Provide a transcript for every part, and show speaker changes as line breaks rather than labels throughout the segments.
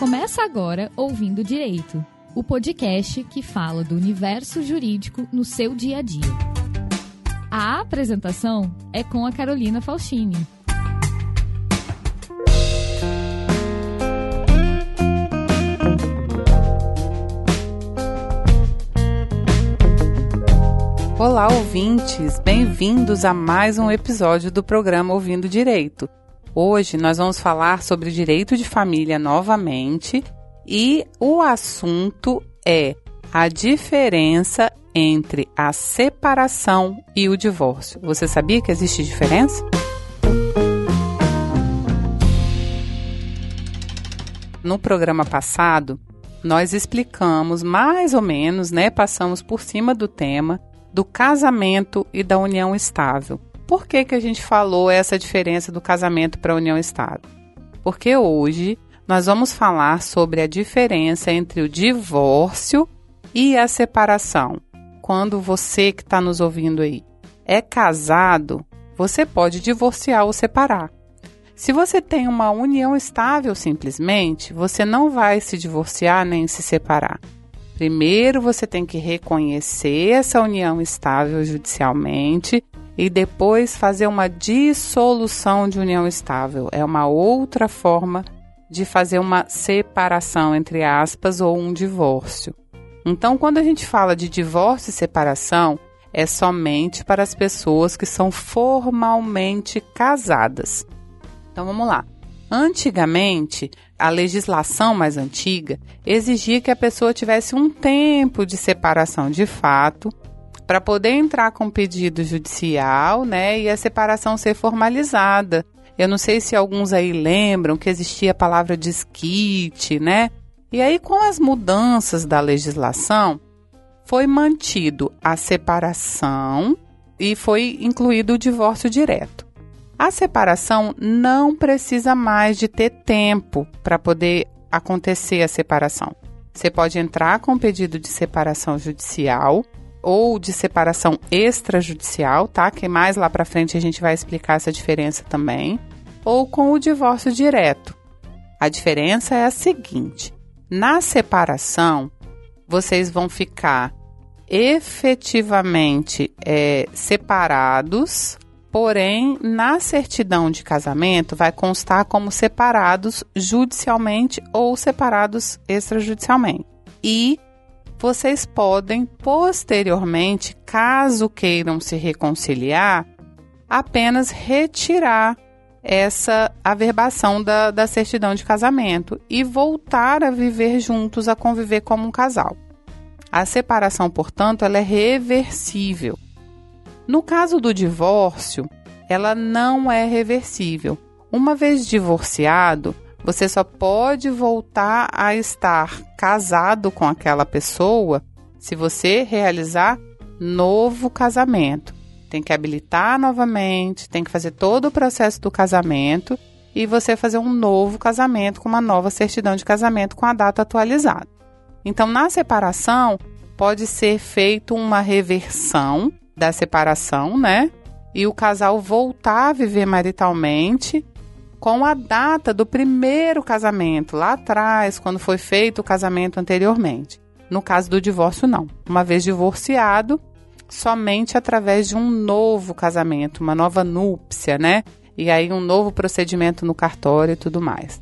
Começa agora Ouvindo Direito, o podcast que fala do universo jurídico no seu dia a dia. A apresentação é com a Carolina Faustini.
Olá, ouvintes! Bem-vindos a mais um episódio do programa Ouvindo Direito. Hoje nós vamos falar sobre direito de família novamente e o assunto é a diferença entre a separação e o divórcio. Você sabia que existe diferença? No programa passado, nós explicamos mais ou menos, né, passamos por cima do tema do casamento e da união estável. Por que, que a gente falou essa diferença do casamento para a união estável? Porque hoje nós vamos falar sobre a diferença entre o divórcio e a separação. Quando você que está nos ouvindo aí é casado, você pode divorciar ou separar. Se você tem uma união estável, simplesmente, você não vai se divorciar nem se separar. Primeiro você tem que reconhecer essa união estável judicialmente e depois fazer uma dissolução de união estável. É uma outra forma de fazer uma separação, entre aspas, ou um divórcio. Então, quando a gente fala de divórcio e separação, é somente para as pessoas que são formalmente casadas. Então, vamos lá. Antigamente, a legislação mais antiga exigia que a pessoa tivesse um tempo de separação de fato para poder entrar com pedido judicial, né, e a separação ser formalizada. Eu não sei se alguns aí lembram que existia a palavra desquite, né? E aí com as mudanças da legislação, foi mantido a separação e foi incluído o divórcio direto. A separação não precisa mais de ter tempo para poder acontecer a separação. Você pode entrar com pedido de separação judicial ou de separação extrajudicial, tá? Que mais lá para frente a gente vai explicar essa diferença também, ou com o divórcio direto. A diferença é a seguinte: na separação, vocês vão ficar efetivamente é, separados Porém, na certidão de casamento vai constar como separados judicialmente ou separados extrajudicialmente. E vocês podem posteriormente, caso queiram se reconciliar, apenas retirar essa averbação da, da certidão de casamento e voltar a viver juntos, a conviver como um casal. A separação, portanto, ela é reversível. No caso do divórcio, ela não é reversível. Uma vez divorciado, você só pode voltar a estar casado com aquela pessoa se você realizar novo casamento. Tem que habilitar novamente, tem que fazer todo o processo do casamento e você fazer um novo casamento com uma nova certidão de casamento com a data atualizada. Então, na separação, pode ser feito uma reversão da separação, né? E o casal voltar a viver maritalmente com a data do primeiro casamento, lá atrás, quando foi feito o casamento anteriormente. No caso do divórcio, não. Uma vez divorciado, somente através de um novo casamento, uma nova núpcia, né? E aí um novo procedimento no cartório e tudo mais.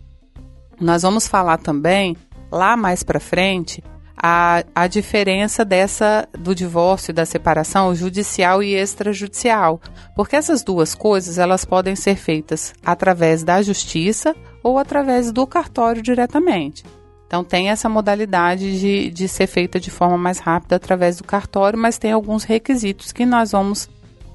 Nós vamos falar também, lá mais para frente, a, a diferença dessa do divórcio da separação judicial e extrajudicial, porque essas duas coisas elas podem ser feitas através da justiça ou através do cartório diretamente. Então tem essa modalidade de, de ser feita de forma mais rápida através do cartório, mas tem alguns requisitos que nós vamos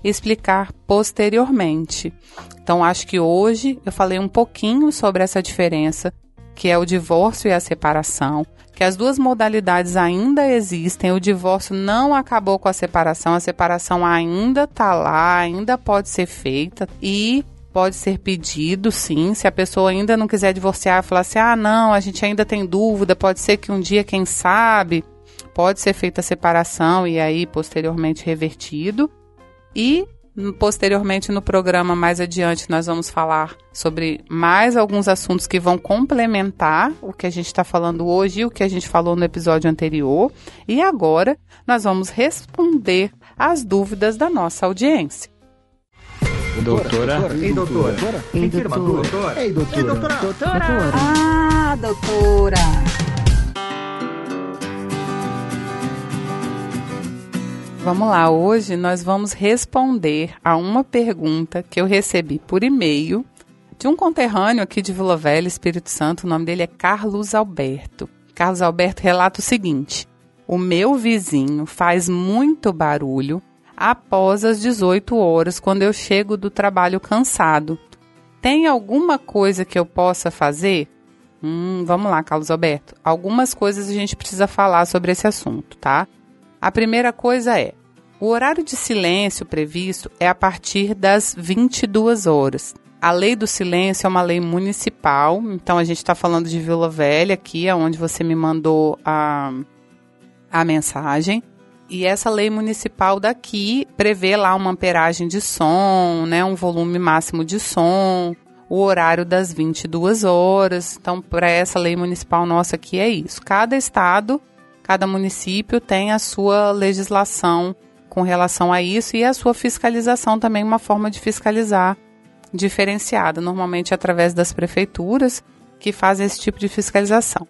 explicar posteriormente. Então acho que hoje eu falei um pouquinho sobre essa diferença que é o divórcio e a separação que as duas modalidades ainda existem, o divórcio não acabou com a separação, a separação ainda está lá, ainda pode ser feita e pode ser pedido, sim. Se a pessoa ainda não quiser divorciar, falar assim: ah, não, a gente ainda tem dúvida, pode ser que um dia, quem sabe, pode ser feita a separação e aí posteriormente revertido. E Posteriormente, no programa mais adiante, nós vamos falar sobre mais alguns assuntos que vão complementar o que a gente está falando hoje e o que a gente falou no episódio anterior. E agora, nós vamos responder as dúvidas da nossa audiência.
Doutora.
Ei, doutora.
Ei, doutora.
doutora.
Ei, doutora.
Ei, doutora.
Doutora!
Ah, doutora!
Vamos lá, hoje nós vamos responder a uma pergunta que eu recebi por e-mail de um conterrâneo aqui de Vila Velha, Espírito Santo. O nome dele é Carlos Alberto. Carlos Alberto relata o seguinte: O meu vizinho faz muito barulho após as 18 horas, quando eu chego do trabalho cansado. Tem alguma coisa que eu possa fazer? Hum, vamos lá, Carlos Alberto. Algumas coisas a gente precisa falar sobre esse assunto, tá? A primeira coisa é: o horário de silêncio previsto é a partir das 22 horas. A lei do silêncio é uma lei municipal, então a gente está falando de Vila Velha aqui, é onde você me mandou a, a mensagem. E essa lei municipal daqui prevê lá uma amperagem de som, né, um volume máximo de som, o horário das 22 horas. Então, para essa lei municipal nossa aqui é isso. Cada estado, cada município tem a sua legislação com relação a isso e a sua fiscalização também, uma forma de fiscalizar diferenciada, normalmente através das prefeituras que fazem esse tipo de fiscalização.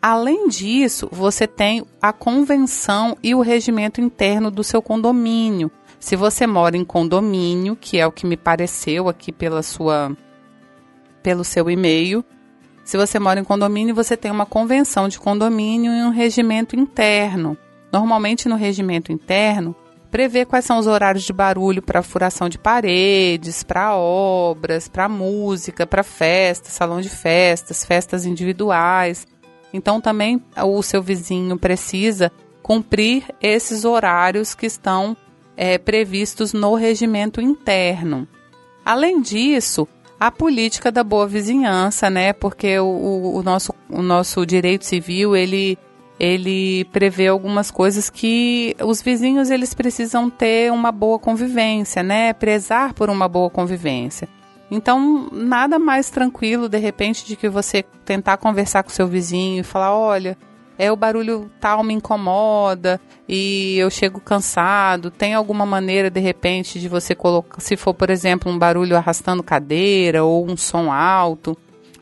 Além disso, você tem a convenção e o regimento interno do seu condomínio. Se você mora em condomínio, que é o que me pareceu aqui pela sua pelo seu e-mail, se você mora em condomínio, você tem uma convenção de condomínio e um regimento interno. Normalmente no regimento interno prevê quais são os horários de barulho para furação de paredes, para obras, para música, para festas, salão de festas, festas individuais. Então também o seu vizinho precisa cumprir esses horários que estão é, previstos no regimento interno. Além disso, a política da boa vizinhança, né? Porque o, o, nosso, o nosso direito civil ele ele prevê algumas coisas que os vizinhos eles precisam ter uma boa convivência, né? Prezar por uma boa convivência. Então, nada mais tranquilo, de repente, de que você tentar conversar com seu vizinho e falar: olha, é o barulho tal me incomoda e eu chego cansado. Tem alguma maneira, de repente, de você colocar, se for, por exemplo, um barulho arrastando cadeira ou um som alto,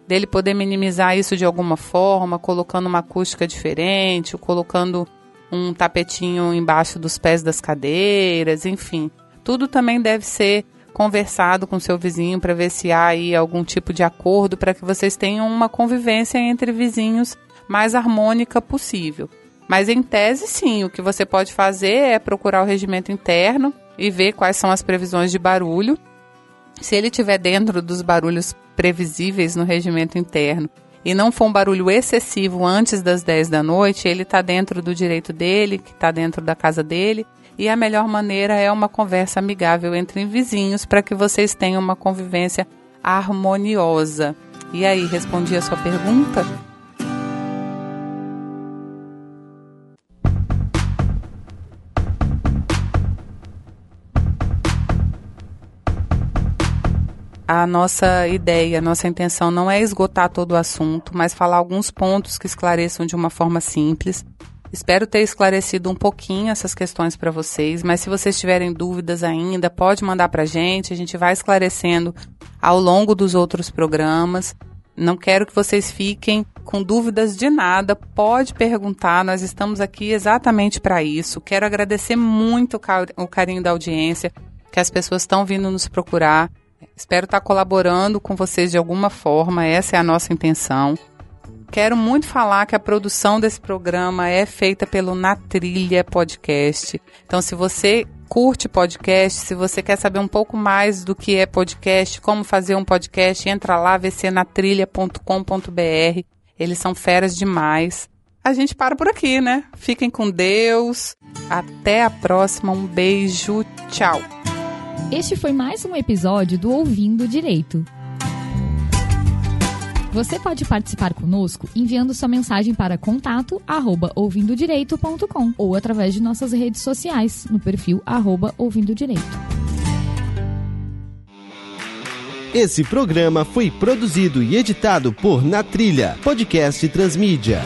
dele poder minimizar isso de alguma forma, colocando uma acústica diferente, ou colocando um tapetinho embaixo dos pés das cadeiras, enfim. Tudo também deve ser conversado com seu vizinho para ver se há aí algum tipo de acordo para que vocês tenham uma convivência entre vizinhos mais harmônica possível. Mas em tese, sim, o que você pode fazer é procurar o regimento interno e ver quais são as previsões de barulho. Se ele estiver dentro dos barulhos previsíveis no regimento interno e não for um barulho excessivo antes das 10 da noite, ele está dentro do direito dele, que está dentro da casa dele, e a melhor maneira é uma conversa amigável entre vizinhos para que vocês tenham uma convivência harmoniosa. E aí, respondi a sua pergunta? A nossa ideia, a nossa intenção não é esgotar todo o assunto, mas falar alguns pontos que esclareçam de uma forma simples. Espero ter esclarecido um pouquinho essas questões para vocês, mas se vocês tiverem dúvidas ainda, pode mandar para a gente, a gente vai esclarecendo ao longo dos outros programas. Não quero que vocês fiquem com dúvidas de nada, pode perguntar, nós estamos aqui exatamente para isso. Quero agradecer muito o carinho da audiência, que as pessoas estão vindo nos procurar. Espero estar colaborando com vocês de alguma forma, essa é a nossa intenção. Quero muito falar que a produção desse programa é feita pelo Na Trilha Podcast. Então, se você curte podcast, se você quer saber um pouco mais do que é podcast, como fazer um podcast, entra lá vcnatrilha.com.br. Eles são feras demais. A gente para por aqui, né? Fiquem com Deus. Até a próxima. Um beijo. Tchau.
Este foi mais um episódio do Ouvindo Direito. Você pode participar conosco enviando sua mensagem para contato arroba ouvindodireito.com ou através de nossas redes sociais no perfil arroba ouvindo direito.
Esse programa foi produzido e editado por Na Trilha, podcast Transmídia.